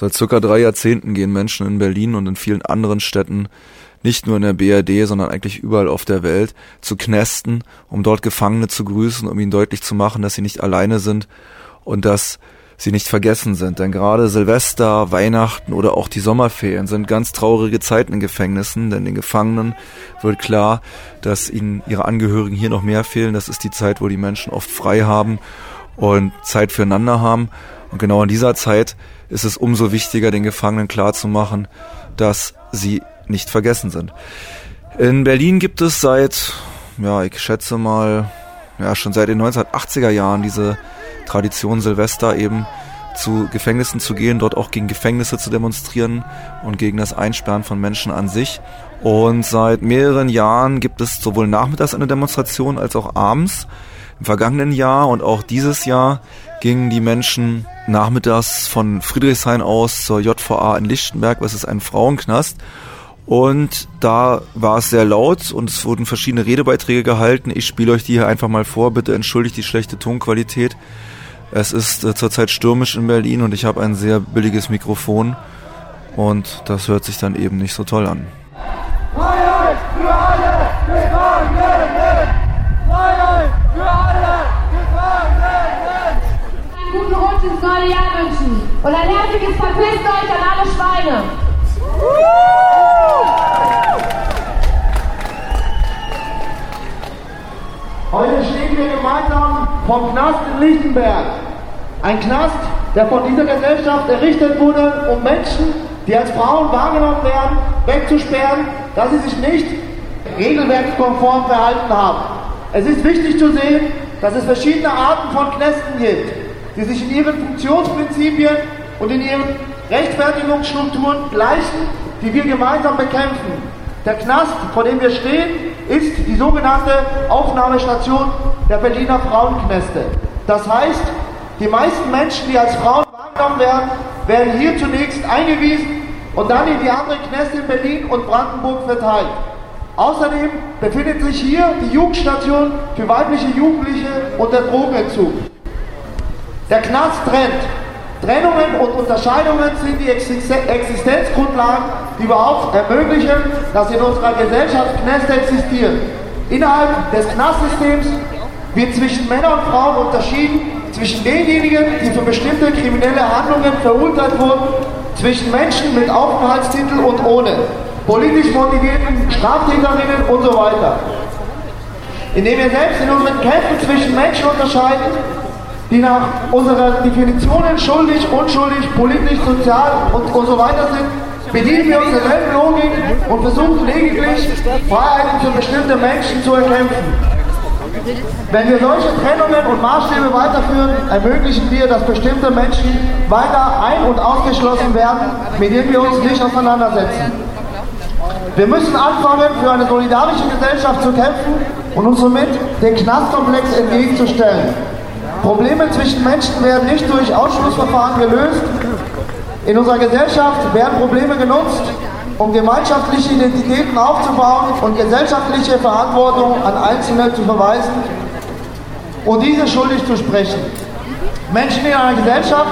Seit circa drei Jahrzehnten gehen Menschen in Berlin und in vielen anderen Städten, nicht nur in der BRD, sondern eigentlich überall auf der Welt, zu Knästen, um dort Gefangene zu grüßen, um ihnen deutlich zu machen, dass sie nicht alleine sind und dass sie nicht vergessen sind. Denn gerade Silvester, Weihnachten oder auch die Sommerferien sind ganz traurige Zeiten in Gefängnissen, denn den Gefangenen wird klar, dass ihnen ihre Angehörigen hier noch mehr fehlen. Das ist die Zeit, wo die Menschen oft frei haben und Zeit füreinander haben. Und genau in dieser Zeit ist es umso wichtiger, den Gefangenen klarzumachen, dass sie nicht vergessen sind. In Berlin gibt es seit, ja, ich schätze mal, ja, schon seit den 1980er Jahren diese Tradition Silvester eben zu Gefängnissen zu gehen, dort auch gegen Gefängnisse zu demonstrieren und gegen das Einsperren von Menschen an sich. Und seit mehreren Jahren gibt es sowohl nachmittags eine Demonstration als auch abends. Im vergangenen Jahr und auch dieses Jahr gingen die Menschen nachmittags von Friedrichshain aus zur JVA in Lichtenberg, was ist ein Frauenknast. Und da war es sehr laut und es wurden verschiedene Redebeiträge gehalten. Ich spiele euch die hier einfach mal vor. Bitte entschuldigt die schlechte Tonqualität. Es ist äh, zurzeit stürmisch in Berlin und ich habe ein sehr billiges Mikrofon und das hört sich dann eben nicht so toll an. Freiheit für alle Gefangenen! Freiheit für alle Gefangenen! Einen ins neue Jahr wünschen und ein herzliches Verpisst euch an alle Schweine! Heute stehen wir gemeinsam vom Knast in Lichtenberg. Ein Knast, der von dieser Gesellschaft errichtet wurde, um Menschen, die als Frauen wahrgenommen werden, wegzusperren, dass sie sich nicht regelwerkskonform verhalten haben. Es ist wichtig zu sehen, dass es verschiedene Arten von Knästen gibt, die sich in ihren Funktionsprinzipien und in ihren Rechtfertigungsstrukturen gleichen, die wir gemeinsam bekämpfen. Der Knast, vor dem wir stehen, ist die sogenannte Aufnahmestation der Berliner Frauenknäste. Das heißt, die meisten Menschen, die als Frauen wahrgenommen werden, werden hier zunächst eingewiesen und dann in die anderen Knäste in Berlin und Brandenburg verteilt. Außerdem befindet sich hier die Jugendstation für weibliche Jugendliche unter Drogenentzug. Der Knast trennt. Trennungen und Unterscheidungen sind die Existenzgrundlagen, die überhaupt ermöglichen, dass in unserer Gesellschaft Knäste existieren. Innerhalb des Knastsystems wird zwischen Männern und Frauen unterschieden, zwischen denjenigen, die für bestimmte kriminelle Handlungen verurteilt wurden, zwischen Menschen mit Aufenthaltstitel und ohne, politisch motivierten Straftäterinnen und so weiter. Indem wir selbst in unseren Kämpfen zwischen Menschen unterscheiden, die nach unserer Definitionen schuldig, unschuldig, politisch, sozial und, und so weiter sind, bedienen wir uns derselben Logik und versuchen lediglich Freiheiten für bestimmte Menschen zu erkämpfen. Wenn wir solche Trennungen und Maßstäbe weiterführen, ermöglichen wir, dass bestimmte Menschen weiter ein- und ausgeschlossen werden, mit denen wir uns nicht auseinandersetzen. Wir müssen anfangen, für eine solidarische Gesellschaft zu kämpfen und uns somit den Knastkomplex entgegenzustellen. Probleme zwischen Menschen werden nicht durch Ausschlussverfahren gelöst. In unserer Gesellschaft werden Probleme genutzt, um gemeinschaftliche Identitäten aufzubauen und gesellschaftliche Verantwortung an Einzelne zu verweisen und diese schuldig zu sprechen. Menschen in einer Gesellschaft,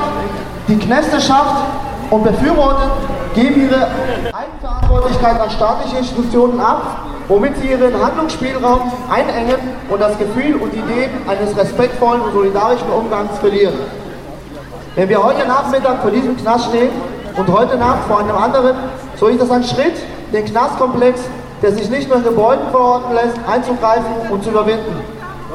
die Knäste schafft und befürwortet, geben ihre Eigenverantwortlichkeit an staatliche Institutionen ab womit sie ihren Handlungsspielraum einengen und das Gefühl und Ideen eines respektvollen und solidarischen Umgangs verlieren. Wenn wir heute Nachmittag vor diesem Knast stehen und heute Nacht vor einem anderen, so ist das ein Schritt, den Knastkomplex, der sich nicht mehr in Gebäuden verorten lässt, einzugreifen und zu überwinden.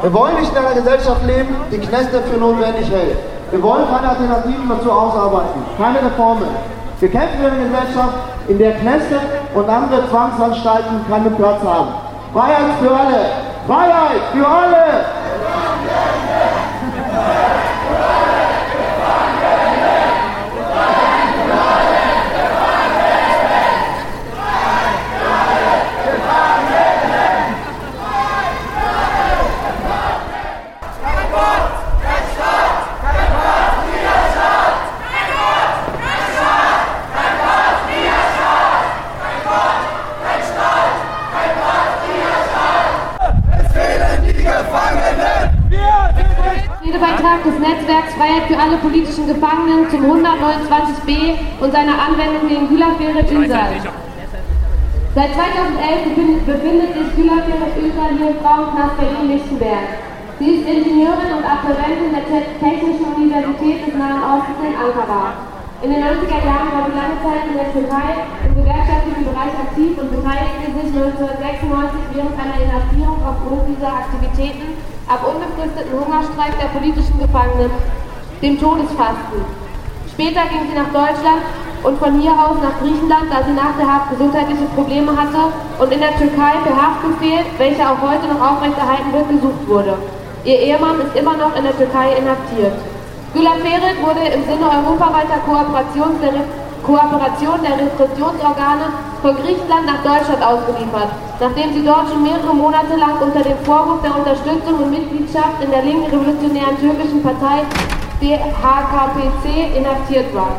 Wir wollen nicht in einer Gesellschaft leben, die Knäste für notwendig hält. Wir wollen keine Alternativen dazu ausarbeiten, keine Reformen. Wir kämpfen für eine Gesellschaft, in der Knesset und andere Zwangsanstalten keinen Platz haben. Freiheit für alle! Freiheit für alle! Gefangenen! alle politischen Gefangenen zum 129b und seiner Anwendung gegen Güler Ferit Ünsal. Seit 2011 befindet sich Güler Ferit Ünsal hier im Frauenknast Berlin-Lichtenberg. Sie ist Ingenieurin und Absolventin der Technischen Universität des Nahen Ostens in Ankara. In den 90er Jahren war sie lange Zeit in der Türkei im gewerkschaftlichen Bereich aktiv und beteiligte sich 1996 während einer Inhaftierung aufgrund dieser Aktivitäten am unbefristeten Hungerstreik der politischen Gefangenen, dem Todesfasten. Später ging sie nach Deutschland und von hier aus nach Griechenland, da sie nach der Haft gesundheitliche Probleme hatte und in der Türkei per Haftbefehl, welcher auch heute noch aufrechterhalten wird, gesucht wurde. Ihr Ehemann ist immer noch in der Türkei inhaftiert. Güler Ferit wurde im Sinne europaweiter Kooperation der, Kooperation der Repressionsorgane von Griechenland nach Deutschland ausgeliefert, nachdem sie dort schon mehrere Monate lang unter dem Vorwurf der Unterstützung und Mitgliedschaft in der linken revolutionären türkischen Partei DHKPC inhaftiert war.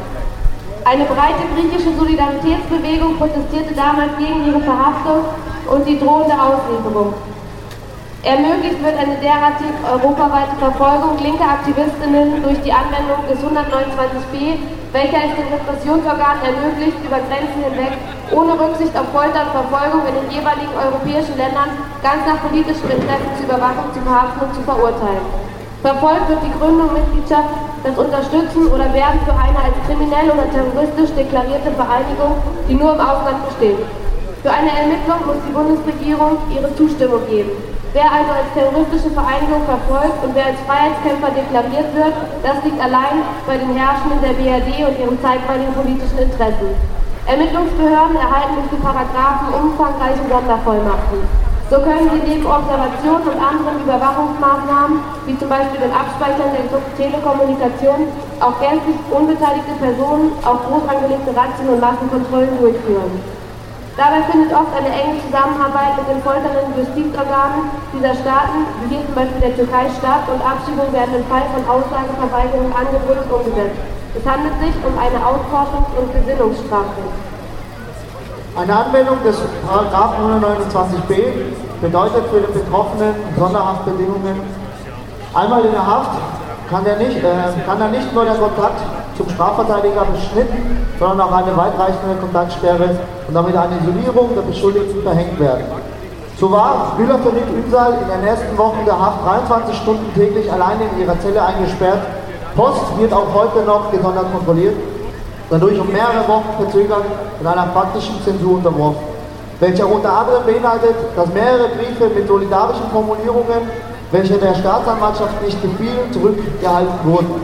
Eine breite griechische Solidaritätsbewegung protestierte damals gegen ihre Verhaftung und die drohende Auslieferung. Ermöglicht wird eine derartige europaweite Verfolgung linker Aktivistinnen durch die Anwendung des 129b, welcher es den Repressionsorganen ermöglicht, über Grenzen hinweg, ohne Rücksicht auf Folter und Verfolgung in den jeweiligen europäischen Ländern ganz nach politischem Interesse zur Überwachung zu verhaften und zu verurteilen. Verfolgt wird die Gründung, Mitgliedschaft, das Unterstützen oder Werden für eine als kriminell oder terroristisch deklarierte Vereinigung, die nur im Ausland besteht. Für eine Ermittlung muss die Bundesregierung ihre Zustimmung geben. Wer also als terroristische Vereinigung verfolgt und wer als Freiheitskämpfer deklariert wird, das liegt allein bei den Herrschenden der BRD und ihren zeitweiligen politischen Interessen. Ermittlungsbehörden erhalten durch die Paragraphen umfangreiche Sondervollmachten. So können sie neben Observationen und anderen Überwachungsmaßnahmen, wie zum Beispiel den Abspeichern der Telekommunikation, auch gänzlich unbeteiligte Personen auf groß angelegte Razzien und Massenkontrollen durchführen. Dabei findet oft eine enge Zusammenarbeit mit den folternden Justizorganen dieser Staaten, wie hier zum Beispiel der Türkei, statt und Abschiebungen werden im Fall von Aussageverweigerung angedrückt umgesetzt. Es handelt sich um eine Ausforschungs- und Gesinnungsstrafe. Eine Anwendung des § 129b bedeutet für den Betroffenen Sonderhaftbedingungen einmal in der Haft kann er nicht, äh, kann er nicht nur der Kontakt zum Strafverteidiger beschnitten, sondern auch eine weitreichende Kontaktsperre und damit eine Isolierung der Beschuldigten verhängt werden. So war Bühler Ferit Ünsal in den ersten Wochen der Haft 23 Stunden täglich alleine in ihrer Zelle eingesperrt. Post wird auch heute noch gesondert kontrolliert, dadurch um mehrere Wochen verzögert in einer praktischen Zensur unterworfen, welcher unter anderem beinhaltet, dass mehrere Briefe mit solidarischen Formulierungen welche der Staatsanwaltschaft nicht gefielen, zurückgehalten wurden.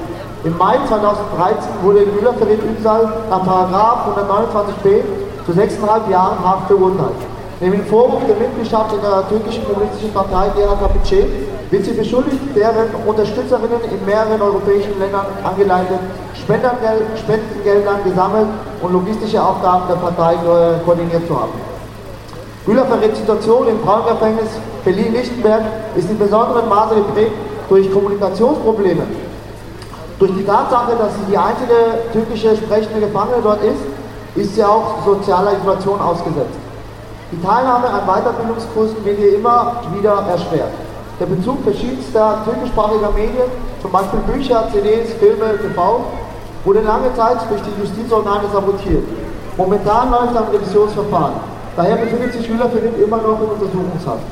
Im Mai 2013 wurde Müller Ferit Ünsal nach 129b zu 6,5 Jahren Haft verurteilt. Neben dem Vorwurf der Mitgliedschaft in der türkischen kommunistischen Partei DHKPC wird sie beschuldigt, deren Unterstützerinnen in mehreren europäischen Ländern angeleitet, Spendengeldern gesammelt und logistische Aufgaben der Partei koordiniert zu haben. Güler Ferrets Situation im Frauengefängnis Berlin-Lichtenberg ist in besonderem Maße geprägt durch Kommunikationsprobleme. Durch die Tatsache, dass sie die einzige türkische sprechende Gefangene dort ist, ist sie auch sozialer Isolation ausgesetzt. Die Teilnahme an Weiterbildungskursen wird ihr immer wieder erschwert. Der Bezug verschiedenster türkischsprachiger Medien, zum Beispiel Bücher, CDs, Filme, TV, wurde lange Zeit durch die Justizorgane sabotiert. Momentan läuft ein Revisionsverfahren. Daher befindet sich Schüler für immer noch in Untersuchungshaft.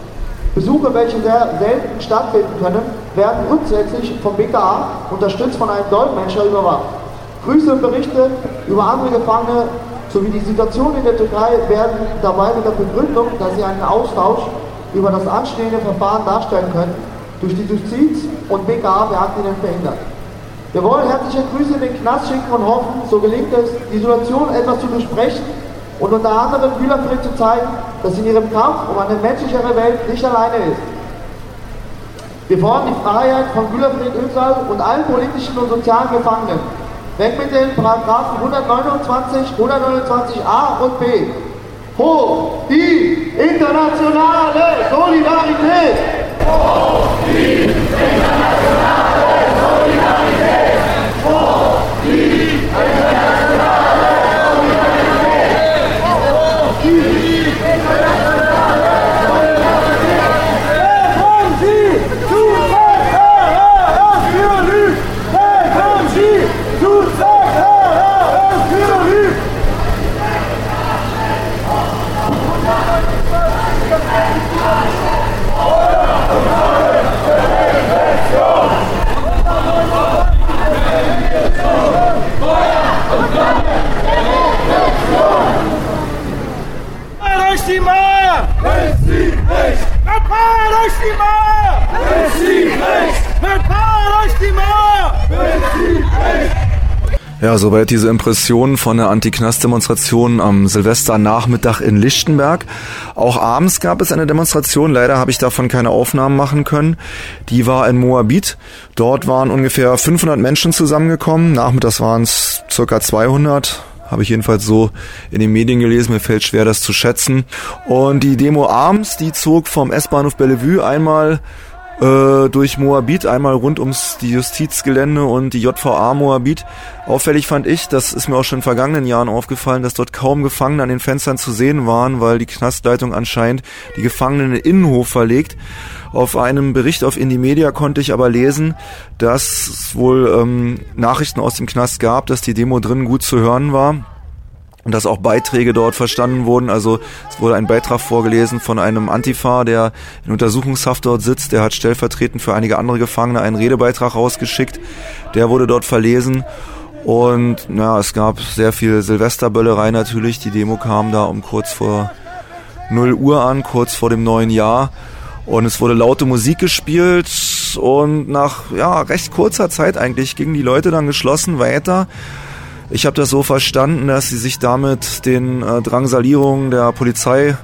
Besuche, welche sehr selten stattfinden können, werden grundsätzlich vom BKA unterstützt von einem Dolmetscher überwacht. Grüße und Berichte über andere Gefangene sowie die Situation in der Türkei werden dabei mit der Begründung, dass sie einen Austausch über das anstehende Verfahren darstellen können, durch die Justiz und BKA-Beamtinnen verhindert. Wir wollen herzliche Grüße in den Knast schicken und hoffen, so gelingt es, die Isolation etwas zu besprechen und unter anderem Müller zu zeigen, dass sie in ihrem Kampf um eine menschlichere Welt nicht alleine ist. Wir fordern die Freiheit von Gülerfried Özal und allen politischen und sozialen Gefangenen. Weg mit den Paragraphen 129, 129a und b. Hoch die internationale Solidarität! Hoch die internationale Solidarität! Hoch die internationale die Mauer! Besiegt rechts! Mit Power durch die Mauer! Besiegt rechts! Ja, soweit diese Impressionen von der Anti-Knast-Demonstration am Silvesternachmittag in Lichtenberg. Auch abends gab es eine Demonstration. Leider habe ich davon keine Aufnahmen machen können. Die war in Moabit. Dort waren ungefähr 500 Menschen zusammengekommen. Nachmittags waren es circa 200. Habe ich jedenfalls so in den Medien gelesen. Mir fällt schwer, das zu schätzen. Und die Demo abends, die zog vom S-Bahnhof Bellevue einmal äh, durch Moabit, einmal rund ums die Justizgelände und die JVA Moabit. Auffällig fand ich, das ist mir auch schon in vergangenen Jahren aufgefallen, dass dort kaum Gefangene an den Fenstern zu sehen waren, weil die Knastleitung anscheinend die Gefangenen in den Innenhof verlegt. Auf einem Bericht auf Indie Media konnte ich aber lesen, dass es wohl ähm, Nachrichten aus dem Knast gab, dass die Demo drinnen gut zu hören war und dass auch Beiträge dort verstanden wurden. Also es wurde ein Beitrag vorgelesen von einem Antifa, der in Untersuchungshaft dort sitzt. Der hat stellvertretend für einige andere Gefangene einen Redebeitrag rausgeschickt. Der wurde dort verlesen. Und ja, es gab sehr viel Silvesterböllerei natürlich. Die Demo kam da um kurz vor 0 Uhr an, kurz vor dem neuen Jahr. Und es wurde laute Musik gespielt und nach ja, recht kurzer Zeit eigentlich gingen die Leute dann geschlossen weiter. Ich habe das so verstanden, dass sie sich damit den äh, Drangsalierungen der Polizei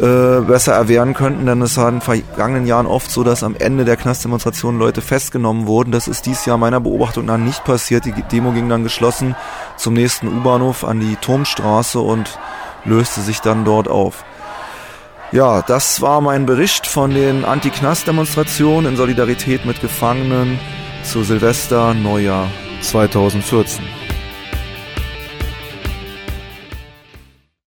äh, besser erwehren könnten, denn es war in vergangenen Jahren oft so, dass am Ende der Knastdemonstration Leute festgenommen wurden. Das ist dies Jahr meiner Beobachtung nach nicht passiert. Die Demo ging dann geschlossen zum nächsten U-Bahnhof an die Turmstraße und löste sich dann dort auf. Ja, das war mein Bericht von den Anti-Knast-Demonstrationen in Solidarität mit Gefangenen zu Silvester, Neujahr 2014.